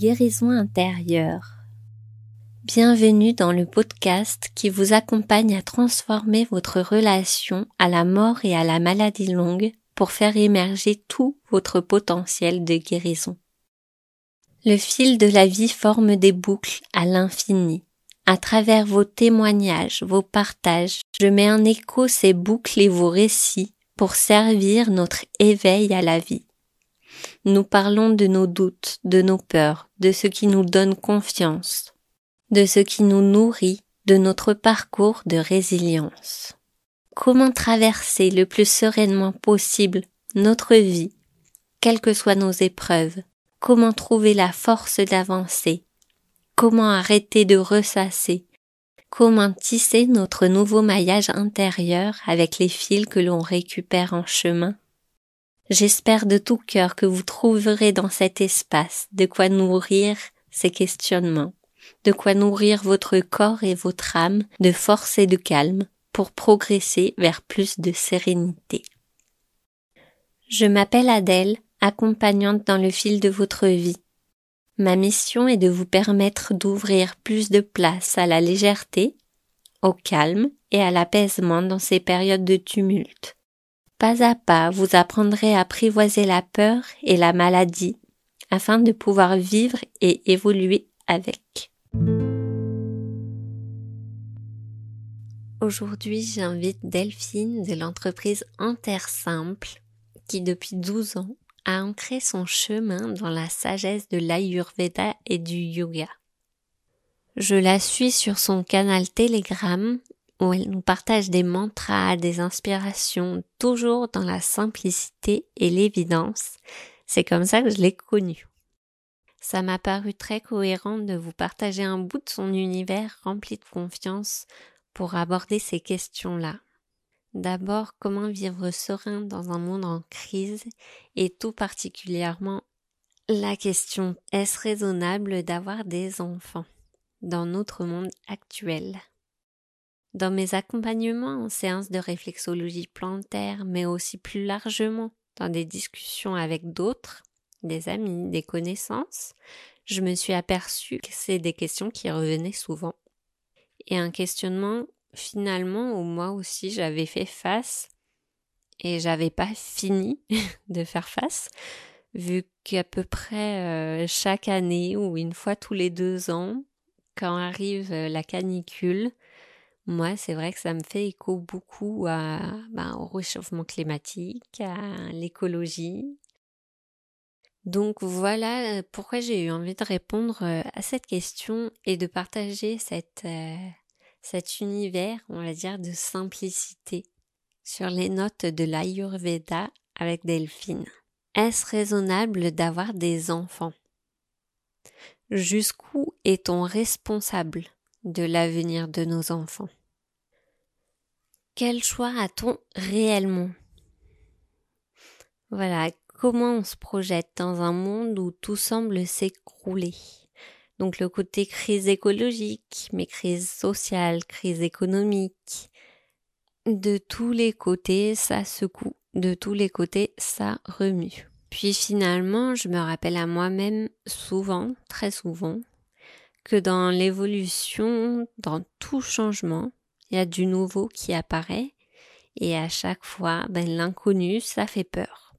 Guérison intérieure. Bienvenue dans le podcast qui vous accompagne à transformer votre relation à la mort et à la maladie longue pour faire émerger tout votre potentiel de guérison. Le fil de la vie forme des boucles à l'infini. À travers vos témoignages, vos partages, je mets en écho ces boucles et vos récits pour servir notre éveil à la vie. Nous parlons de nos doutes, de nos peurs, de ce qui nous donne confiance, de ce qui nous nourrit, de notre parcours de résilience. Comment traverser le plus sereinement possible notre vie, quelles que soient nos épreuves, comment trouver la force d'avancer, comment arrêter de ressasser, comment tisser notre nouveau maillage intérieur avec les fils que l'on récupère en chemin? J'espère de tout cœur que vous trouverez dans cet espace de quoi nourrir ces questionnements, de quoi nourrir votre corps et votre âme de force et de calme pour progresser vers plus de sérénité. Je m'appelle Adèle, accompagnante dans le fil de votre vie. Ma mission est de vous permettre d'ouvrir plus de place à la légèreté, au calme et à l'apaisement dans ces périodes de tumulte pas à pas, vous apprendrez à apprivoiser la peur et la maladie afin de pouvoir vivre et évoluer avec. Aujourd'hui, j'invite Delphine de l'entreprise Terre Simple qui depuis 12 ans a ancré son chemin dans la sagesse de l'Ayurveda et du yoga. Je la suis sur son canal Telegram où elle nous partage des mantras, des inspirations, toujours dans la simplicité et l'évidence. C'est comme ça que je l'ai connue. Ça m'a paru très cohérent de vous partager un bout de son univers rempli de confiance pour aborder ces questions-là. D'abord, comment vivre serein dans un monde en crise? Et tout particulièrement la question est-ce raisonnable d'avoir des enfants dans notre monde actuel? Dans mes accompagnements en séances de réflexologie plantaire, mais aussi plus largement dans des discussions avec d'autres, des amis, des connaissances, je me suis aperçue que c'est des questions qui revenaient souvent. Et un questionnement finalement où moi aussi j'avais fait face et j'avais pas fini de faire face vu qu'à peu près euh, chaque année ou une fois tous les deux ans quand arrive euh, la canicule moi, c'est vrai que ça me fait écho beaucoup ben, au réchauffement climatique, à l'écologie. Donc voilà euh, pourquoi j'ai eu envie de répondre euh, à cette question et de partager euh, cet univers, on va dire, de simplicité sur les notes de l'Ayurveda avec Delphine. Est-ce raisonnable d'avoir des enfants? Jusqu'où est-on responsable de l'avenir de nos enfants? Quel choix a-t-on réellement? Voilà, comment on se projette dans un monde où tout semble s'écrouler? Donc le côté crise écologique, mais crise sociale, crise économique. De tous les côtés, ça secoue. De tous les côtés, ça remue. Puis finalement, je me rappelle à moi-même souvent, très souvent, que dans l'évolution, dans tout changement, il y a du nouveau qui apparaît et à chaque fois, ben, l'inconnu, ça fait peur.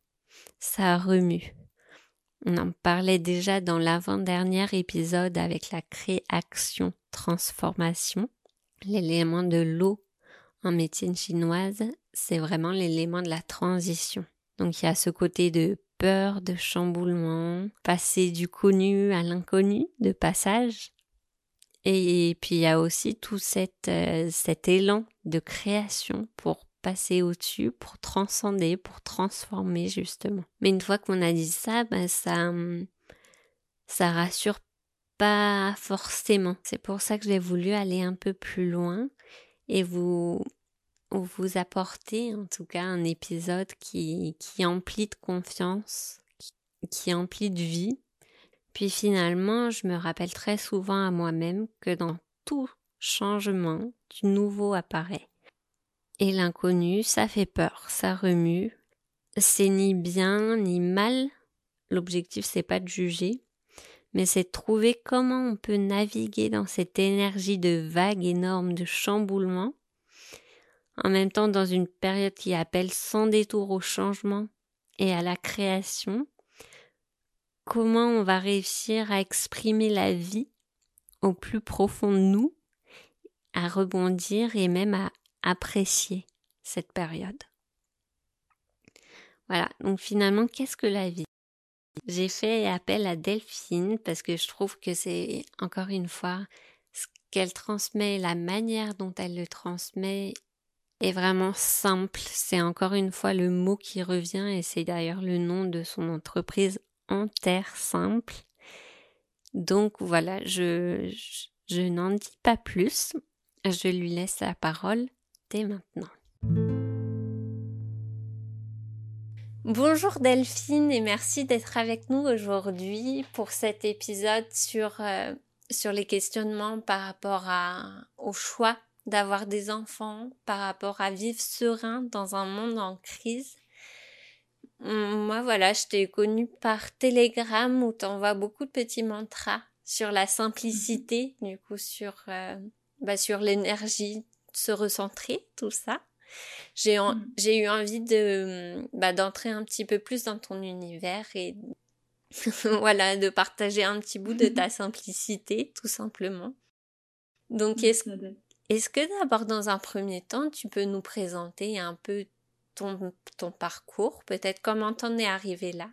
Ça remue. On en parlait déjà dans l'avant-dernier épisode avec la création transformation. L'élément de l'eau en médecine chinoise, c'est vraiment l'élément de la transition. Donc il y a ce côté de peur, de chamboulement, passer du connu à l'inconnu, de passage. Et puis il y a aussi tout cet, euh, cet élan de création pour passer au-dessus, pour transcender, pour transformer justement. Mais une fois qu'on a dit ça, ben ça, ça rassure pas forcément. C'est pour ça que j'ai voulu aller un peu plus loin et vous vous apporter en tout cas un épisode qui, qui emplit de confiance, qui emplit de vie puis finalement, je me rappelle très souvent à moi-même que dans tout changement, du nouveau apparaît. Et l'inconnu, ça fait peur, ça remue. C'est ni bien ni mal. L'objectif, c'est pas de juger, mais c'est de trouver comment on peut naviguer dans cette énergie de vague énorme de chamboulement, en même temps dans une période qui appelle sans détour au changement et à la création, comment on va réussir à exprimer la vie au plus profond de nous, à rebondir et même à apprécier cette période. Voilà, donc finalement, qu'est-ce que la vie? J'ai fait appel à Delphine parce que je trouve que c'est encore une fois ce qu'elle transmet, la manière dont elle le transmet est vraiment simple. C'est encore une fois le mot qui revient et c'est d'ailleurs le nom de son entreprise terre simple. Donc voilà, je, je n'en dis pas plus. Je lui laisse la parole dès maintenant. Bonjour Delphine et merci d'être avec nous aujourd'hui pour cet épisode sur, euh, sur les questionnements par rapport à, au choix d'avoir des enfants, par rapport à vivre serein dans un monde en crise. Hum, moi voilà, je t'ai connue par Telegram où t'envoies beaucoup de petits mantras sur la simplicité, du coup sur, euh, bah, sur l'énergie, se recentrer, tout ça. J'ai mmh. j'ai eu envie de bah, d'entrer un petit peu plus dans ton univers et voilà de partager un petit bout de ta simplicité tout simplement. Donc est-ce est-ce que d'abord dans un premier temps tu peux nous présenter un peu ton parcours, peut-être comment t'en es arrivé là?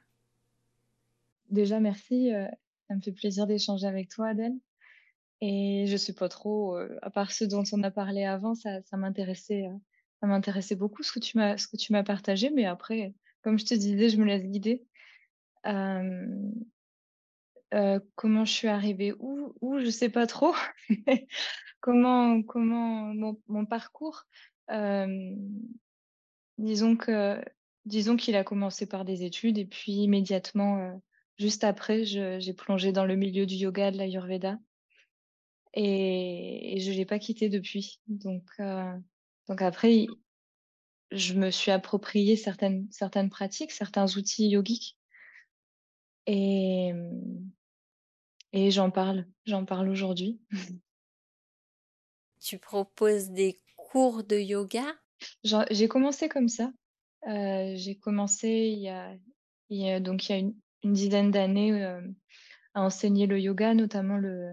Déjà merci, euh, ça me fait plaisir d'échanger avec toi Adèle. Et je sais pas trop, euh, à part ce dont on a parlé avant, ça, m'intéressait euh, ça m'intéressait beaucoup ce que tu m'as partagé, mais après, comme je te disais, je me laisse guider. Comment je suis arrivée où où je sais pas trop. comment comment mon parcours. Disons que disons qu'il a commencé par des études et puis immédiatement juste après, j'ai plongé dans le milieu du yoga, de l'ayurveda. Et, et je l'ai pas quitté depuis. Donc donc après, je me suis approprié certaines, certaines pratiques, certains outils yogiques. Et, et j'en parle, j'en parle aujourd'hui. Tu proposes des cours de yoga? J'ai commencé comme ça. Euh, j'ai commencé il y a, donc il y a une, dizaine d'années euh, à enseigner le yoga, notamment le,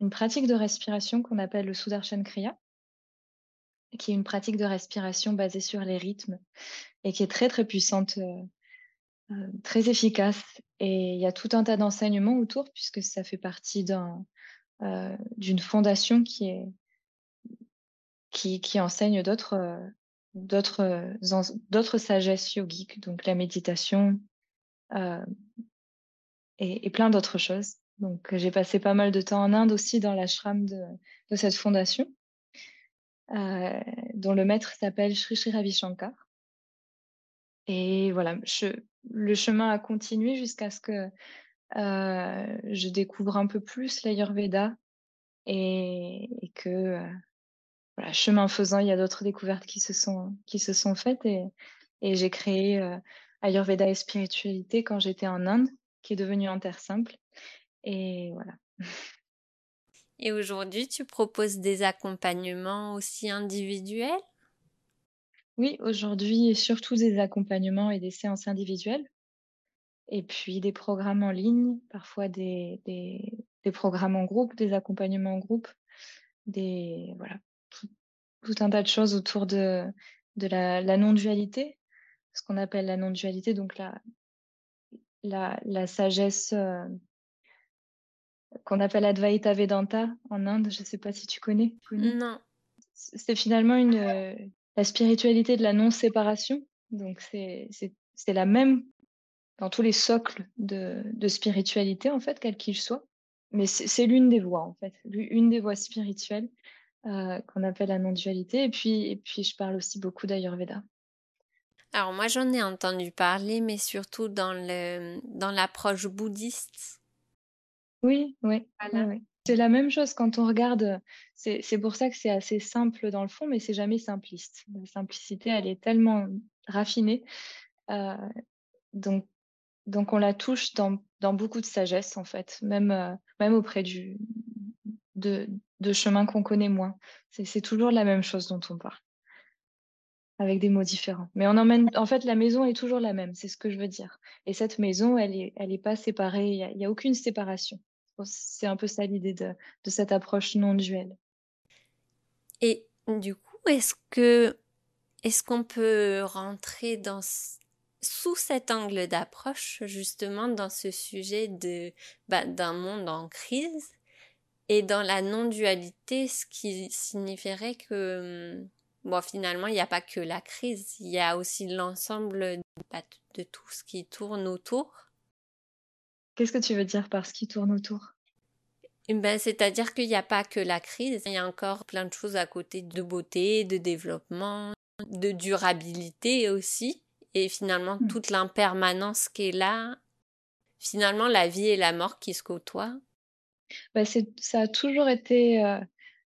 une pratique de respiration qu'on appelle le Sudarshan Kriya qui est une pratique de respiration basée sur les rythmes et qui est très très puissante, euh, très efficace. Et il y a tout un tas d'enseignements autour puisque ça fait partie d'un, d'une fondation qui enseigne d'autres d'autres d'autres sagesses yogiques, donc la méditation et, et, plein d'autres choses. Donc j'ai passé pas mal de temps en Inde aussi dans l'ashram de, de cette fondation. Euh, dont le maître s'appelle Sri Sri Ravi Shankar. Et voilà, le chemin a continué jusqu'à ce que euh, je découvre un peu plus l'Ayurveda et, que, euh, voilà, chemin faisant, il y a d'autres découvertes qui se sont, qui se sont faites et, et j'ai créé euh, Ayurveda et spiritualité quand j'étais en Inde, qui est devenu en terre simple. Et voilà. Et aujourd'hui, tu proposes des accompagnements aussi individuels? Oui, aujourd'hui, surtout des accompagnements et des séances individuelles. Et puis des programmes en ligne, parfois des, des, des programmes en groupe, des accompagnements en groupe, des voilà, tout, un tas de choses autour de, de la, la non-dualité, ce qu'on appelle la non-dualité, donc la, la, la sagesse euh, qu'on appelle Advaita Vedanta en Inde. Je ne sais pas si tu connais. Non. C'est finalement une, euh, la spiritualité de la non-séparation. Donc, c'est la même dans tous les socles de, de spiritualité, en fait, quel qu'il soit. Mais c'est l'une des voies, en fait, une des voies spirituelles euh, qu'on appelle la non-dualité. Et puis, et puis, je parle aussi beaucoup d'Ayurveda. Alors, moi, j'en ai entendu parler, mais surtout dans l'approche dans bouddhiste oui, oui, C'est la même chose quand on regarde. C'est pour ça que c'est assez simple dans le fond, mais c'est jamais simpliste. La simplicité, elle est tellement raffinée. Euh, donc, donc on la touche dans, dans beaucoup de sagesse, en fait, même, euh, même auprès du, de, de chemins qu'on connaît moins. C'est toujours la même chose dont on parle, avec des mots différents. Mais on emmène, en fait, la maison est toujours la même, c'est ce que je veux dire. Et cette maison, elle n'est elle est pas séparée, il n'y a, aucune séparation. C'est un peu ça l'idée de, de cette approche non duelle. Et du coup, est-ce que est-ce qu'on peut rentrer dans sous cet angle d'approche justement dans ce sujet de bah, d'un monde en crise? Et dans la non-dualité, ce qui signifierait que bon finalement il n'y a pas que la crise, il y a aussi l'ensemble bah, de tout ce qui tourne autour. Qu'est-ce que tu veux dire par ce qui tourne autour? Eh ben, c'est-à-dire qu'il n'y a pas que la crise, il y a encore plein de choses à côté de beauté, de développement, de durabilité aussi. Et finalement, mmh. toute l'impermanence qui est là, finalement, la vie et la mort qui se côtoient. Bah ça a toujours été euh,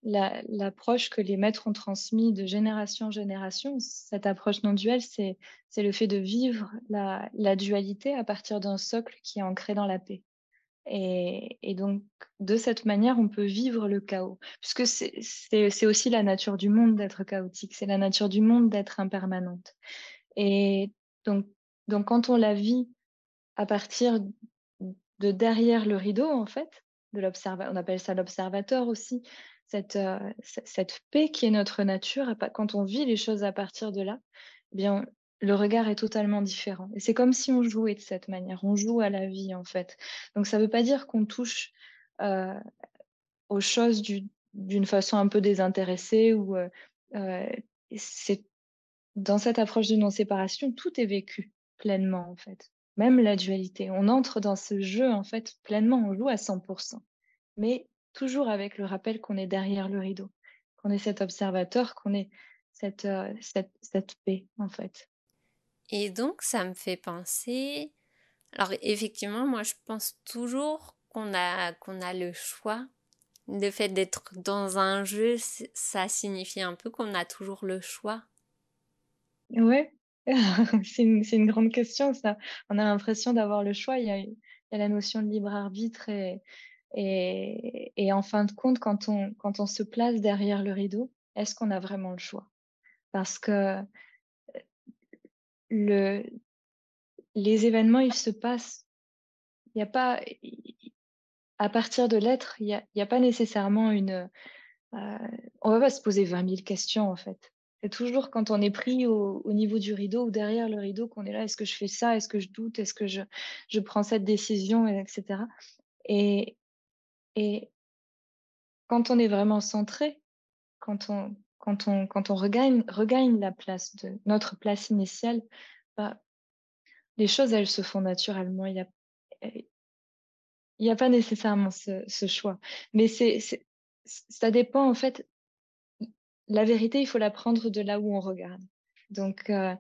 l'approche que les maîtres ont transmise de génération en génération. Cette approche non duelle, c'est le fait de vivre la, dualité à partir d'un socle qui est ancré dans la paix. Et, donc, de cette manière, on peut vivre le chaos, puisque c'est aussi la nature du monde d'être chaotique, c'est la nature du monde d'être impermanente. Et donc, quand on la vit à partir de derrière le rideau, en fait, on appelle ça l'observateur aussi, cette, euh, cette paix qui est notre nature, quand on vit les choses à partir de là, eh bien, le regard est totalement différent. Et c'est comme si on jouait de cette manière. On joue à la vie, en fait. Donc, ça ne veut pas dire qu'on touche euh, aux choses d'une façon un peu désintéressée ou euh, c'est dans cette approche de non-séparation, tout est vécu pleinement, en fait. Même la dualité. On entre dans ce jeu, en fait, pleinement. On joue à 100%. Mais toujours avec le rappel qu'on est derrière le rideau, qu'on est cet observateur, qu'on est cette, cette, cette paix, en fait. Et donc, ça me fait penser. Alors, effectivement, moi, je pense toujours qu'on a, qu'on a le choix. Le fait d'être dans un jeu, ça signifie un peu qu'on a toujours le choix. Ouais, c'est une, grande question, ça. On a l'impression d'avoir le choix. Il y, a, la notion de libre arbitre et, en fin de compte, quand on, se place derrière le rideau, est-ce qu'on a vraiment le choix? Parce que le, les événements, ils se passent. Il n'y a pas, à partir de l'être, il n'y a, pas nécessairement une. Euh, on va pas se poser 20 000 questions en fait. C'est toujours quand on est pris au, au, niveau du rideau ou derrière le rideau qu'on est là. Est-ce que je fais ça Est-ce que je doute Est-ce que je, je prends cette décision Etc. Et, et quand on est vraiment centré, quand on, quand on, quand on regagne, regagne la place de notre place initiale, bah, les choses, elles se font naturellement. Il n'y a, a pas nécessairement ce, ce choix. Mais c'est, ça dépend, en fait. La vérité, il faut la prendre de là où on regarde. Donc, euh,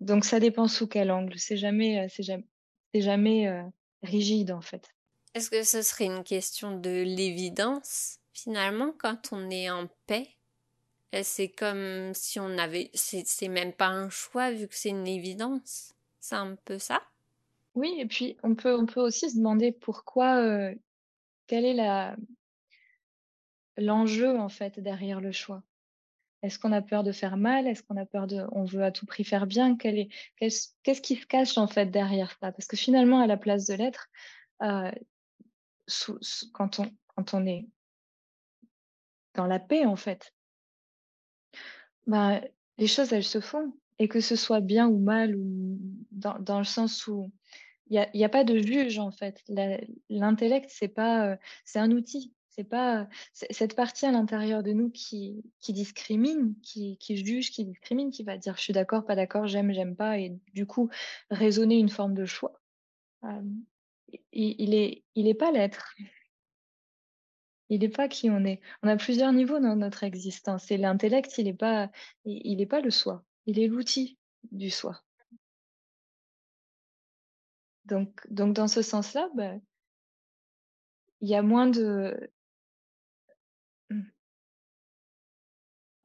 donc ça dépend sous quel angle. C'est jamais, euh, c'est jamais, c'est jamais euh, rigide, en fait. Est-ce que ce serait une question de l'évidence, finalement, quand on est en paix? C'est comme si on avait. C'est même pas un choix vu que c'est une évidence. C'est un peu ça? Oui, et puis on peut, on peut aussi se demander pourquoi. Euh, quel est la l'enjeu en fait derrière le choix Est-ce qu'on a peur de faire mal? Est-ce qu'on a peur de. On veut à tout prix faire bien? Est Qu'est-ce qui se cache en fait derrière ça? Parce que finalement, à la place de l'être, euh, quand, on, quand on est dans la paix en fait, bah, les choses, elles se font. Et que ce soit bien ou mal, dans, le sens où il n'y a, pas de juge, en fait. L'intellect, c'est pas, euh, c'est un outil. C'est pas cette partie à l'intérieur de nous qui, qui discrimine, qui, qui, juge, qui discrimine, qui va dire je suis d'accord, pas d'accord, j'aime, j'aime pas, et du coup raisonner une forme de choix. Il, il, est, il est pas l'être. Il n'est pas qui on est. On a plusieurs niveaux dans notre existence. Et l'intellect, il n'est pas, il, pas le soi. Il est l'outil du soi. Donc, donc dans ce sens-là, ben, il y a moins de.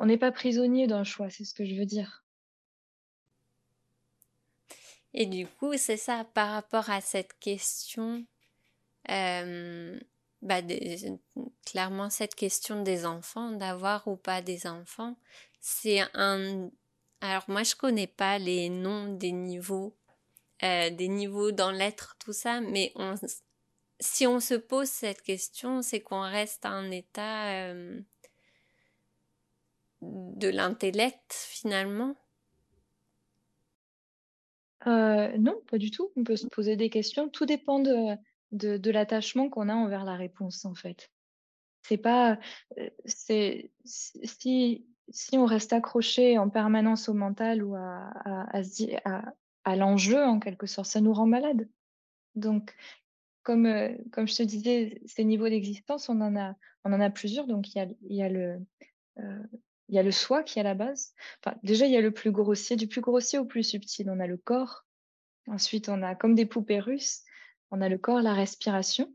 On n'est pas prisonnier d'un choix, c'est ce que je veux dire. Et du coup, c'est ça, par rapport à cette question, euh, bah, clairement cette question des enfants, d'avoir ou pas des enfants, c'est un... Alors moi, je connais pas les noms des niveaux, euh, des niveaux dans l'être, tout ça, mais on, si on se pose cette question, c'est qu'on reste à un état euh, de l'intellect finalement? Euh, non, pas du tout. On peut se poser des questions. Tout dépend de, de, l'attachement qu'on a envers la réponse, en fait. C'est pas, euh, c'est si si on reste accroché en permanence au mental ou à, à, à, à l'enjeu en quelque sorte, ça nous rend malade. Donc, comme euh, comme je te disais, ces niveaux d'existence, on en a on en a plusieurs. Donc il y a il y a le il y a le soi qui est à la base. Déjà, il y a le plus grossier, du plus grossier au plus subtil. On a le corps. Ensuite, on a comme des poupées russes. On a le corps, la respiration.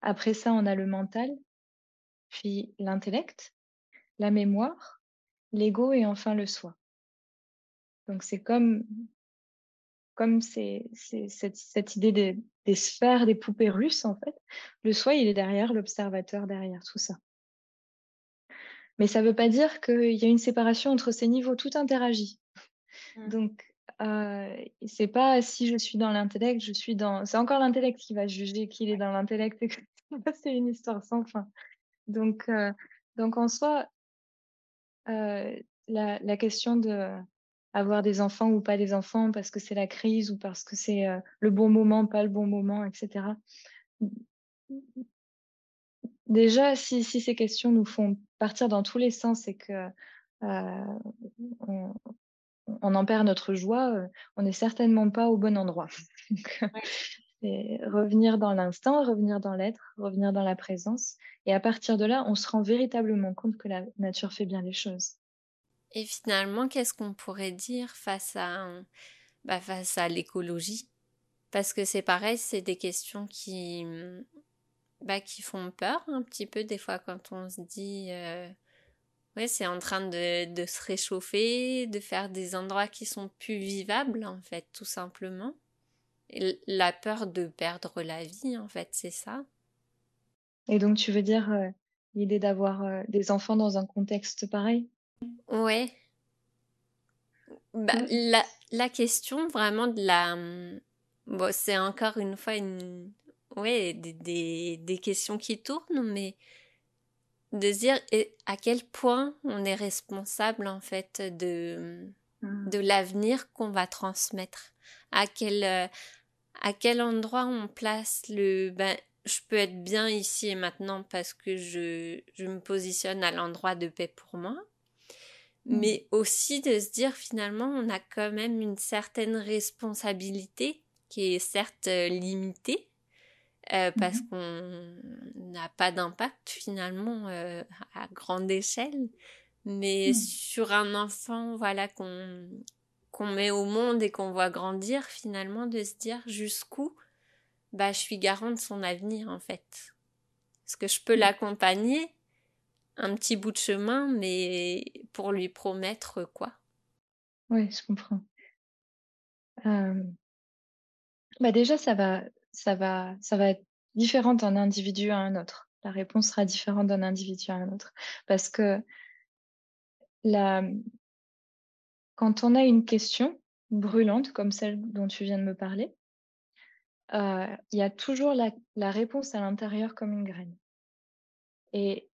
Après ça, on a le mental, puis l'intellect, la mémoire, l'ego et enfin le soi. Donc c'est comme comme cette, idée des, sphères, des poupées russes en fait. Le soi, il est derrière, l'observateur derrière tout ça. Mais ça ne veut pas dire qu'il y a une séparation entre ces niveaux, tout interagit. Mmh. Donc, euh, c'est pas si je suis dans l'intellect, je suis dans. C'est encore l'intellect qui va juger qu'il est dans l'intellect. c'est une histoire sans fin. Donc, euh, donc en soi, euh, la, la, question de avoir des enfants ou pas des enfants parce que c'est la crise ou parce que c'est le bon moment, pas le bon moment, etc. Déjà, si, si, ces questions nous font partir dans tous les sens et que euh, on, on, en perd notre joie, euh, on n'est certainement pas au bon endroit. revenir dans l'instant, revenir dans l'être, revenir dans la présence. Et à partir de là, on se rend véritablement compte que la nature fait bien les choses. Et finalement, qu'est-ce qu'on pourrait dire face à, bah, face à l'écologie? Parce que c'est pareil, c'est des questions qui, bah, qui font peur un petit peu des fois quand on se dit euh, ouais c'est en train de, de, se réchauffer, de faire des endroits qui sont plus vivables en fait tout simplement. Et la peur de perdre la vie en fait c'est ça. Et donc tu veux dire euh, l'idée d'avoir euh, des enfants dans un contexte pareil? Ouais. Bah, la, la question vraiment de la... Bon, c'est encore une fois une, ouais, des, des, des, questions qui tournent, mais de se dire à quel point on est responsable en fait de, mmh. de l'avenir qu'on va transmettre. À quel, euh, à quel endroit on place le ben, je peux être bien ici et maintenant parce que je, je me positionne à l'endroit de paix pour moi. Mmh. Mais aussi de se dire finalement on a quand même une certaine responsabilité qui est certes euh, limitée, euh, parce mmh qu'on n'a pas d'impact finalement euh, à grande échelle. Mais mmh. sur un enfant, voilà, qu'on qu'on met au monde et qu'on voit grandir, finalement, de se dire jusqu'où bah, je suis garant de son avenir, en fait. Est-ce que je peux mmh. l'accompagner un petit bout de chemin, mais pour lui promettre quoi Oui, je comprends. Euh... Bah déjà, ça va, ça va, ça va être différent d'un individu à un autre. La réponse sera différente d'un individu à un autre. Parce que la... quand on a une question brûlante comme celle dont tu viens de me parler, euh, il y a toujours la, la réponse à l'intérieur comme une graine. Et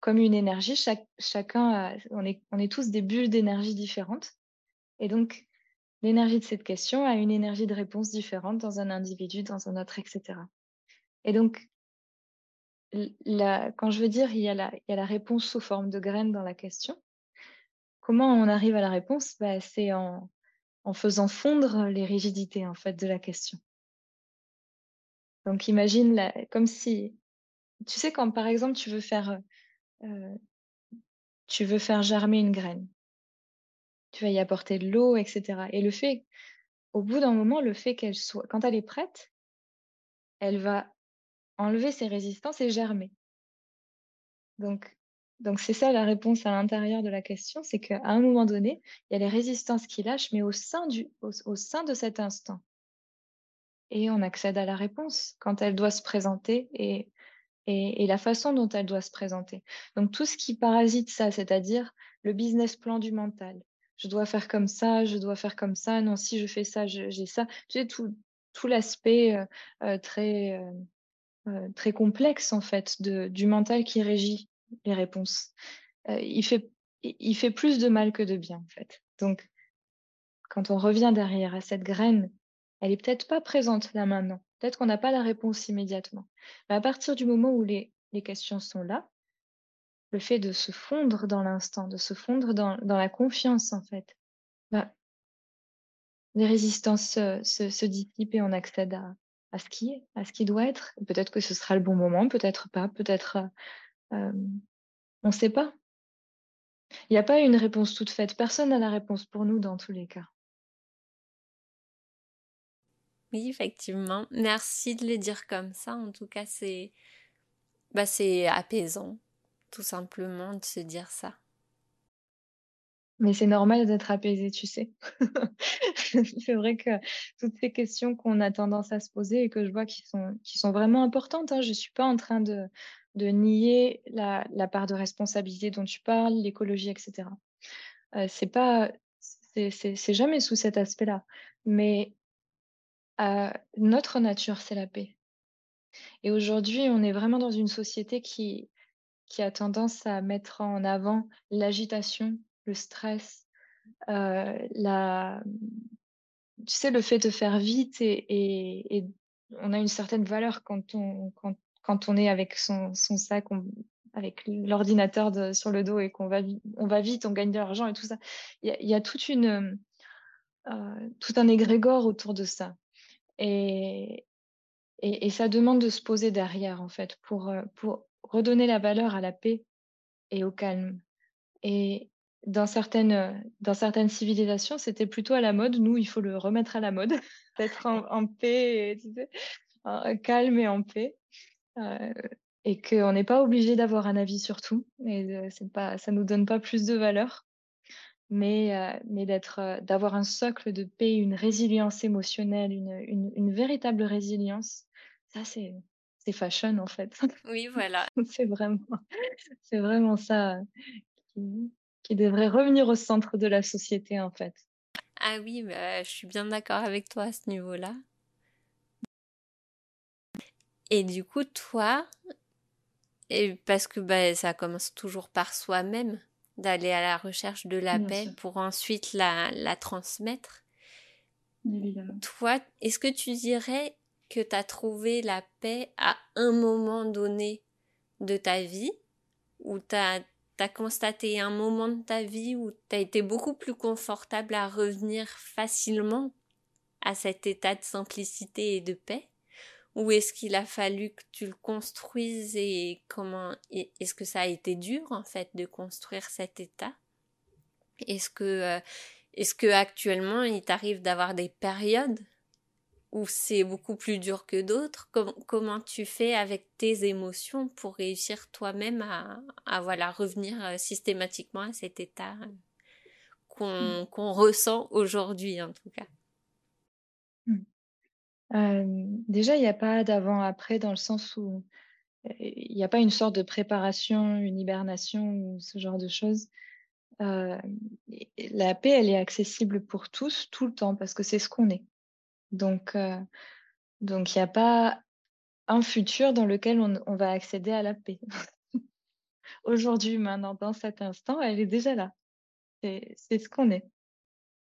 comme une énergie, chaque, chacun, on, est, on est tous des bulles d'énergie différentes. Et donc, l'énergie de cette question a une énergie de réponse différente dans un individu, dans un autre, etc. Et donc, quand je veux dire il y, a la, réponse sous forme de graine dans la question, comment on arrive à la réponse? Bah, C'est en, faisant fondre les rigidités en fait de la question. Donc imagine comme si, tu sais quand par exemple tu veux faire, euh, tu veux faire germer une graine, tu vas y apporter de l'eau, etc. Et le fait, au bout d'un moment, le fait qu'elle soit, quand elle est prête, elle va enlever ses résistances et germer. Donc, Donc c'est ça la réponse à l'intérieur de la question, c'est qu'à un moment donné, il y a les résistances qui lâchent, mais au sein, du, au, sein de cet instant. Et on accède à la réponse quand elle doit se présenter et, et, la façon dont elle doit se présenter. Donc tout ce qui parasite ça, c'est-à-dire le business plan du mental. Je dois faire comme ça, je dois faire comme ça, non, si je fais ça, j'ai ça. Tu sais, tout, tout l'aspect euh, euh, très, euh, très complexe, en fait, de, du mental qui régit les réponses. il, fait, il fait plus de mal que de bien, en fait. Donc, quand on revient derrière à cette graine, elle est peut-être pas présente là maintenant. Peut-être qu'on n'a pas la réponse immédiatement. Mais à partir du moment où les, les questions sont là, le fait de se fondre dans l'instant, de se fondre dans, la confiance, en fait, bah, les résistances se, dissipent et on accède à, ce qui est, à ce qui doit être. Peut-être que ce sera le bon moment, peut-être pas, peut-être euh, on ne sait pas. Il n'y a pas une réponse toute faite. Personne n'a la réponse pour nous dans tous les cas. Oui, effectivement. Merci de le dire comme ça. En tout cas, c'est bah, c'est apaisant, tout simplement, de se dire ça. Mais c'est normal d'être apaisé, tu sais. c'est vrai que toutes ces questions qu'on a tendance à se poser et que je vois qui sont, qui sont vraiment importantes, hein, je ne suis pas en train de, de nier la, la, part de responsabilité dont tu parles, l'écologie, etc. Euh, c'est pas, c'est jamais sous cet aspect-là. Mais euh, notre nature, c'est la paix. Et aujourd'hui, on est vraiment dans une société qui, qui a tendance à mettre en avant l'agitation, le stress, euh, la, tu sais, le fait de faire vite et, on a une certaine valeur quand on, quand, quand on est avec son, son sac, avec l'ordinateur sur le dos et qu'on va, on va vite, on gagne de l'argent et tout ça. Il y, y a, toute une, euh, tout un égrégore autour de ça. Et, et, et, ça demande de se poser derrière, en fait, pour, euh, pour redonner la valeur à la paix et au calme. Et dans certaines, dans certaines civilisations, c'était plutôt à la mode. Nous, il faut le remettre à la mode, d'être en, paix, calme et en paix. Euh, et qu'on n'est pas obligé d'avoir un avis sur tout. Et euh, pas, ça nous donne pas plus de valeur, mais, euh, mais d'être, d'avoir un socle de paix, une résilience émotionnelle, une, une véritable résilience. Ça, c'est, c'est fashion en fait. Oui, voilà. c'est vraiment, c'est vraiment ça qui, qui devrait revenir au centre de la société en fait. Ah oui, bah, je suis bien d'accord avec toi à ce niveau-là. Et du coup, toi, et parce que bah, ça commence toujours par soi-même, d'aller à la recherche de la paix pour ensuite la, la transmettre. Évidemment. Toi, est-ce que tu dirais que tu as trouvé la paix à un moment donné de ta vie, où tu as, constaté un moment de ta vie où tu as été beaucoup plus confortable à revenir facilement à cet état de simplicité et de paix? Ou est-ce qu'il a fallu que tu le construises et comment est-ce que ça a été dur en fait de construire cet état? Est-ce que euh, est-ce que actuellement il t'arrive d'avoir des périodes où c'est beaucoup plus dur que d'autres? Comment tu fais avec tes émotions pour réussir toi-même à, à voilà revenir euh, systématiquement à cet état qu'on mmh. qu'on ressent aujourd'hui en tout cas? Mmh déjà, il n'y a pas d'avant-après dans le sens où il n'y a pas une sorte de préparation, une hibernation ou ce genre de choses. la paix, elle est accessible pour tous, tout le temps, parce que c'est ce qu'on est. Donc, donc il n'y a pas un futur dans lequel on, va accéder à la paix. Aujourd'hui, maintenant, dans cet instant, elle est déjà là. C'est ce qu'on est.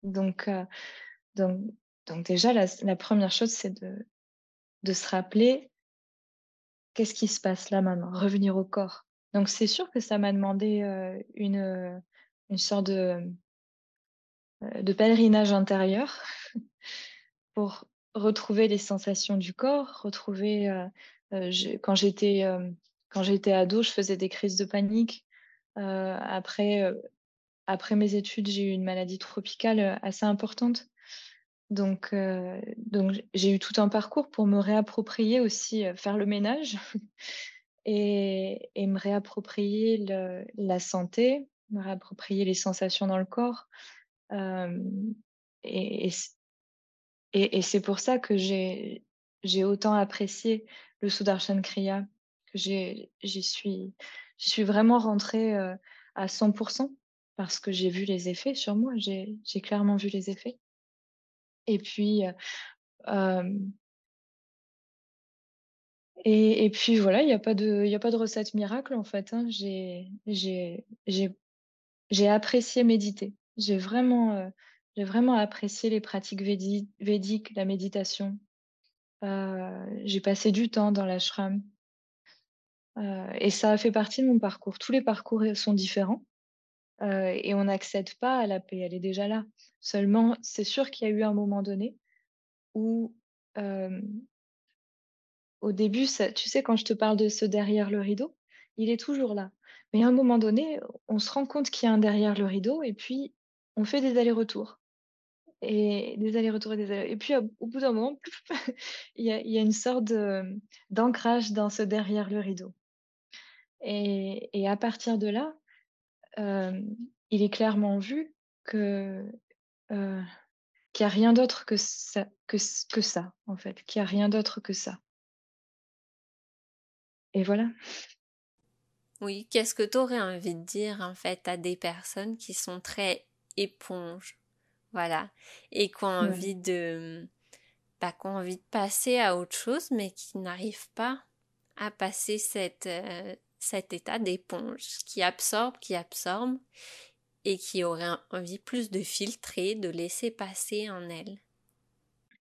Donc, donc, donc déjà, la, première chose, c'est de, se rappeler qu'est-ce qui se passe là maintenant, revenir au corps. Donc c'est sûr que ça m'a demandé euh, une, sorte euh, de pèlerinage intérieur retrouver les sensations du corps, retrouver euh, quand j'étais quand j'étais ado, je faisais des crises de panique. après après mes études, j'ai eu une maladie tropicale assez importante. Donc, euh, donc j'ai eu tout un parcours pour me réapproprier aussi, euh, faire le ménage et me réapproprier la santé, me réapproprier les sensations dans le corps, et et c'est pour ça que j'ai autant apprécié le Sudarshan Kriya, que j'y suis suis vraiment rentrée, à 100% parce que j'ai vu les effets sur moi, j'ai clairement vu les effets et puis, et puis voilà, il y a pas de a pas de recette miracle en fait, hein. J'ai apprécié méditer. J'ai vraiment, j'ai vraiment apprécié les pratiques védi védiques, la méditation. Heu, j'ai passé du temps dans l'ashram, heu et ça a fait partie de mon parcours. Tous les parcours, sont différents, heu et on n'accède pas à la paix, elle est déjà là. Seulement, c'est sûr qu'il y a eu un moment donné où, au début, tu sais, quand je te parle de ce derrière le rideau, il est toujours là. Mais à un moment donné, on se rend compte qu'il y a un derrière le rideau et puis on fait des allers-retours et des allers-retours et des allers et puis au bout d'un moment, il y a une sorte d'ancrage dans ce derrière le rideau. Et à partir de là, hem, il est clairement vu que, heu, qu'il y a rien d'autre que ça en fait, qu'il y a rien d'autre que ça. Et voilà. Oui, qu'est-ce que tu aurais envie de dire en fait à des personnes qui sont très éponges, voilà, et qui ont Ouais. envie de, bah, qui ont envie de passer à autre chose, mais qui n'arrivent pas à passer cette, euh, cet état d'éponge qui absorbe, qui absorbe, et qui aurait envie plus de filtrer, de laisser passer en elles.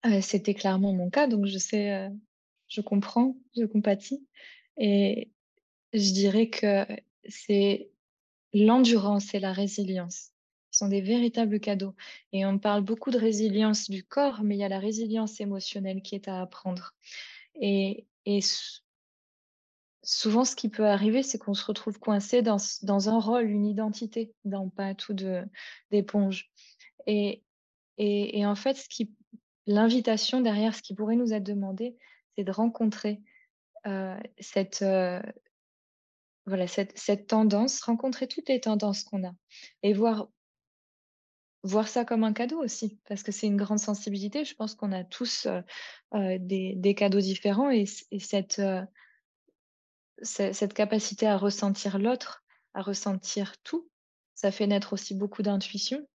Heu, c'était clairement mon cas, donc je sais, heu, je comprends, je compatis et je dirais que c'est l'endurance et la résilience. Sont des véritables cadeaux. Et on parle beaucoup de résilience du corps, mais il y a la résilience émotionnelle qui est à apprendre. Et et souvent ce qui peut arriver, c'est qu'on se retrouve coincé dans dans un rôle, une identité d'empath ou de d'éponge. Et et en fait, ce qui l'invitation derrière, ce qui pourrait nous être demandé, c'est de rencontrer, heu, cette, heu, voilà, cette cette tendance, rencontrer toutes les tendances qu'on a et voir voir ça comme un cadeau aussi, parce que c'est une grande sensibilité. Je pense qu'on a tous, des des cadeaux différents et cette, cette capacité à ressentir l'autre, à ressentir tout, ça fait naître aussi beaucoup d'intuition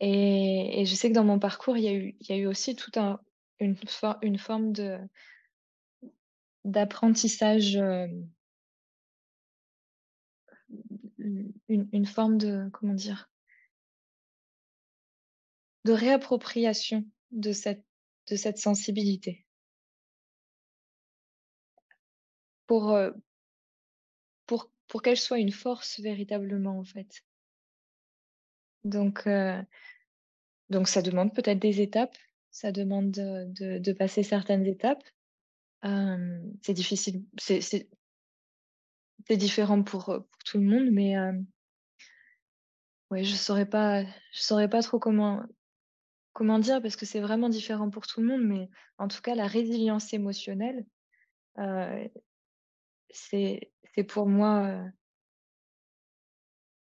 et je sais que dans mon parcours, il y a eu il y a eu aussi tout un une for une forme D'apprentissage, une une forme de comment dire? De réappropriation de cette de cette sensibilité pour, heu, pour pour qu'elle soit une force véritablement, en fait. Donc heu, donc ça demande peut-être des étapes, ça demande de de passer certaines étapes. Hem, c'est difficile, c'est différent pour, pour tout le monde, mais ouais, je saurais pas je saurais pas trop comment comment dire parce que c'est vraiment différent pour tout le monde, mais en tout cas la résilience émotionnelle, heu C'est pour moi, heu,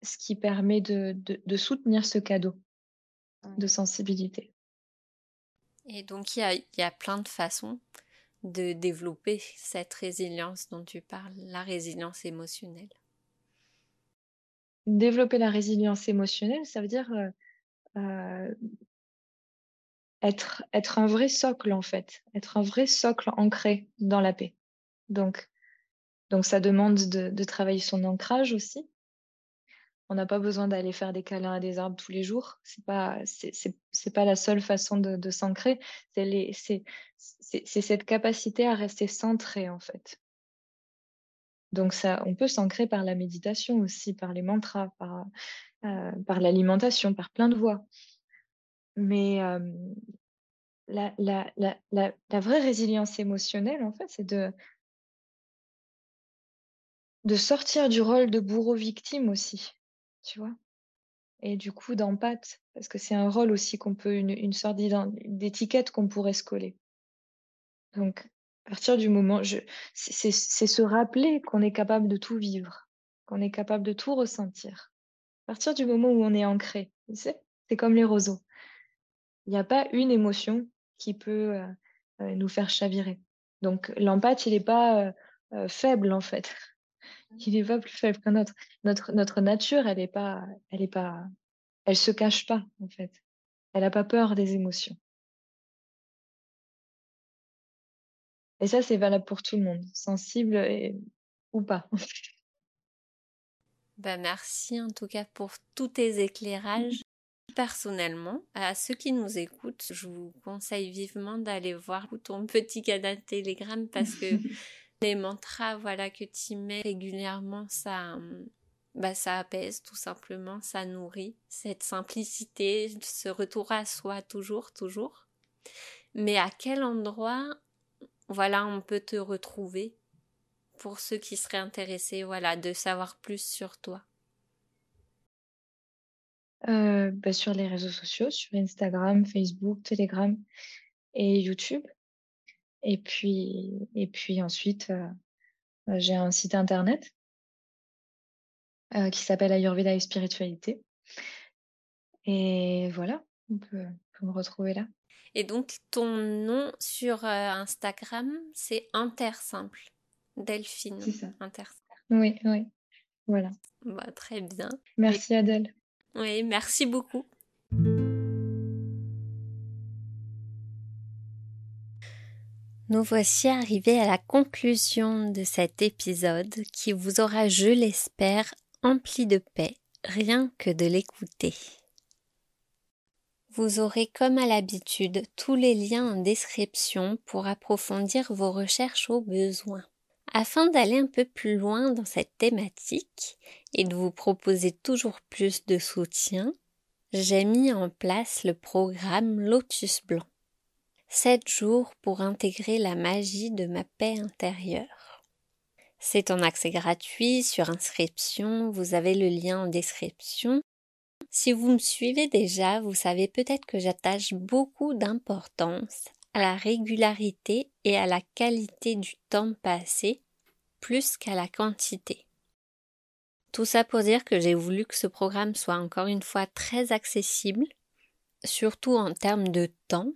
ce qui permet de de de soutenir ce cadeau de sensibilité. Et donc il y a, il y a plein de façons de développer cette résilience dont tu parles, la résilience émotionnelle. Développer la résilience émotionnelle, ça veut dire, heu, être un vrai socle, en fait, être un vrai socle ancré dans la paix. Donc donc ça demande de travailler son ancrage aussi. On n'a pas besoin d'aller faire des câlins à des arbres tous les jours. C'est pas c'est pas la seule façon de s'ancrer. C'est cette capacité à rester centré, en fait. Donc ça on peut s'ancrer par la méditation aussi, par les mantras, par, heu, par l'alimentation, par plein de voies. Mais, la la la la vraie résilience émotionnelle, en fait, c'est de de sortir du rôle de bourreau-victime aussi, tu vois? Et du coup d'empathe, parce que c'est un rôle aussi qu'on peut une une sorte d'étiquette qu'on pourrait se coller. Donc À partir du moment, c'est se rappeler qu'on est capable de tout vivre, qu'on est capable de tout ressentir. À partir du moment où on est ancré, tu sais, c'est comme les roseaux. Il n'y a pas une émotion qui peut euh, euh, nous faire chavirer. Donc l'empathie, il n'est pas euh, faible en fait. Il n'est pas plus faible qu'un autre. Notre, notre nature, elle est pas, elle est pas, elle se cache pas en fait. Elle n'a pas peur des émotions. Et ça, c'est valable pour tout le monde, sensible ou pas. Bah merci en tout cas pour tous tes éclairages. Personnellement, à ceux qui nous écoutent, je vous conseille vivement d'aller voir ton petit canal Telegram parce que les mantras voilà que tu mets régulièrement, ça bah ça apaise tout simplement, ça nourrit cette simplicité, ce retour à soi toujours toujours. Mais à quel endroit voilà, on peut te retrouver pour ceux qui seraient intéressés, voilà, de savoir plus sur toi? Euh, bah, Sur les réseaux sociaux, sur Instagram, Facebook, Telegram et YouTube. Et puis, et puis ensuite, euh, bah, j'ai un site internet euh, qui s'appelle Ayurveda et Spiritualité. Et voilà, on peut me retrouver là. Et donc, ton nom sur Instagram, c'est Intersimple. Delphine. C'est ça. Oui, oui. Voilà. Bah, très bien. Merci Adèle. Oui, merci beaucoup. Nous voici arrivés à la conclusion de cet épisode qui vous aura, je l'espère, empli de paix, rien que de l'écouter. Vous aurez comme à l'habitude tous les liens en description pour approfondir vos recherches au besoin. Afin d'aller un peu plus loin dans cette thématique et de vous proposer toujours plus de soutien, j'ai mis en place le programme Lotus Blanc. 7 jours pour intégrer la magie de ma paix intérieure. C'est en accès gratuit sur inscription, vous avez le lien en description si vous me suivez déjà, vous savez peut-être que j'attache beaucoup d'importance à la régularité et à la qualité du temps passé plus qu'à la quantité. Tout ça pour dire que j'ai voulu que ce programme soit encore une fois très accessible, surtout en termes de temps.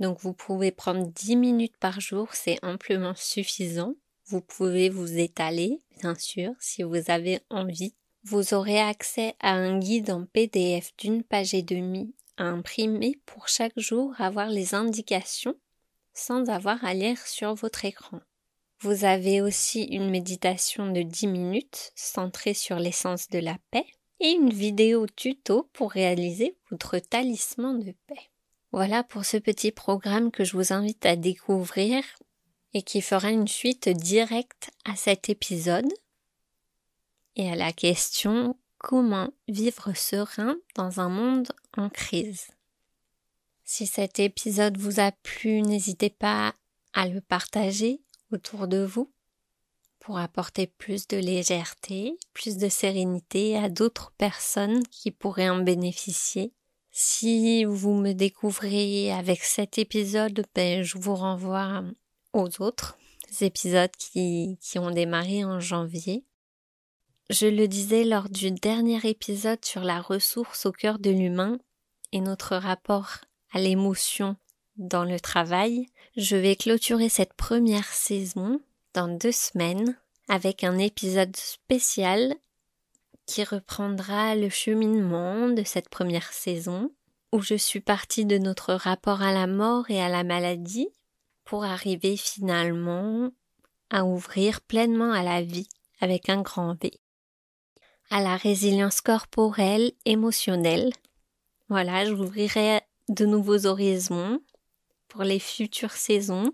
Donc vous pouvez prendre 10 minutes par jour, c'est amplement suffisant. Vous pouvez vous étaler, bien sûr, si vous avez envie. Vous aurez accès à un guide en PDF d'une page et demie à imprimer pour chaque jour avoir les indications sans avoir à lire sur votre écran. Vous avez aussi une méditation de 10 minutes centrée sur l'essence de la paix et une vidéo tuto pour réaliser votre talisman de paix. Voilà pour ce petit programme que je vous invite à découvrir et qui fera une suite directe à cet épisode et à la question comment vivre serein dans un monde en crise? Si cet épisode vous a plu, n'hésitez pas à le partager autour de vous pour apporter plus de légèreté, plus de sérénité à d'autres personnes qui pourraient en bénéficier. Si vous me découvrez avec cet épisode, ben, je vous renvoie aux autres épisodes qui, qui ont démarré en janvier. Je le disais lors du dernier épisode sur la ressource au cœur de l'humain et notre rapport à l'émotion dans le travail, je vais clôturer cette première saison dans deux semaines avec un épisode spécial qui reprendra le cheminement de cette première saison où je suis partie de notre rapport à la mort et à la maladie pour arriver finalement à ouvrir pleinement à la vie avec un grand V à la résilience corporelle, émotionnelle. Voilà, j'ouvrirai de nouveaux horizons pour les futures saisons.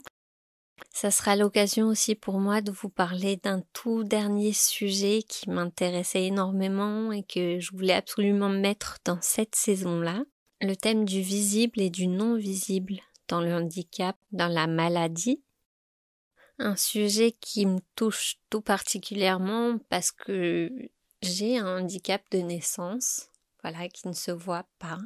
Ça sera l'occasion aussi pour moi de vous parler d'un tout dernier sujet qui m'intéressait énormément et que je voulais absolument mettre dans cette saison-là. Le thème du visible et du non visible dans le handicap, dans la maladie. Un sujet qui me touche tout particulièrement parce que j'ai un handicap de naissance, voilà, qui ne se voit pas,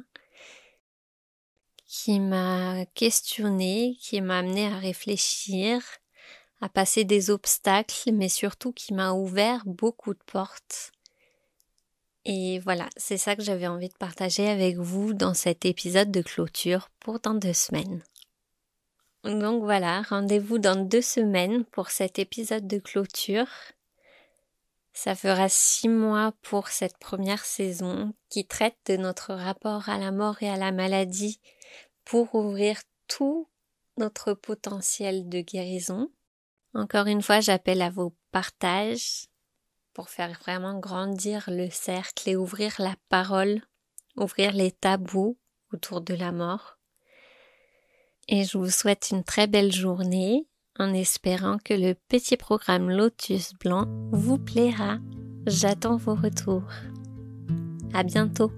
qui m'a questionné, qui m'a amené à réfléchir, à passer des obstacles, mais surtout qui m'a ouvert beaucoup de portes. Et voilà, c'est ça que j'avais envie de partager avec vous dans cet épisode de clôture pour dans deux semaines. Donc voilà, rendez-vous dans deux semaines pour cet épisode de clôture. Ça fera six mois pour cette première saison qui traite de notre rapport à la mort et à la maladie pour ouvrir tout notre potentiel de guérison. Encore une fois, j'appelle à vos partages pour faire vraiment grandir le cercle et ouvrir la parole, ouvrir les tabous autour de la mort. Et je vous souhaite une très belle journée en espérant que le petit programme Lotus Blanc vous plaira. J'attends vos retours. À bientôt!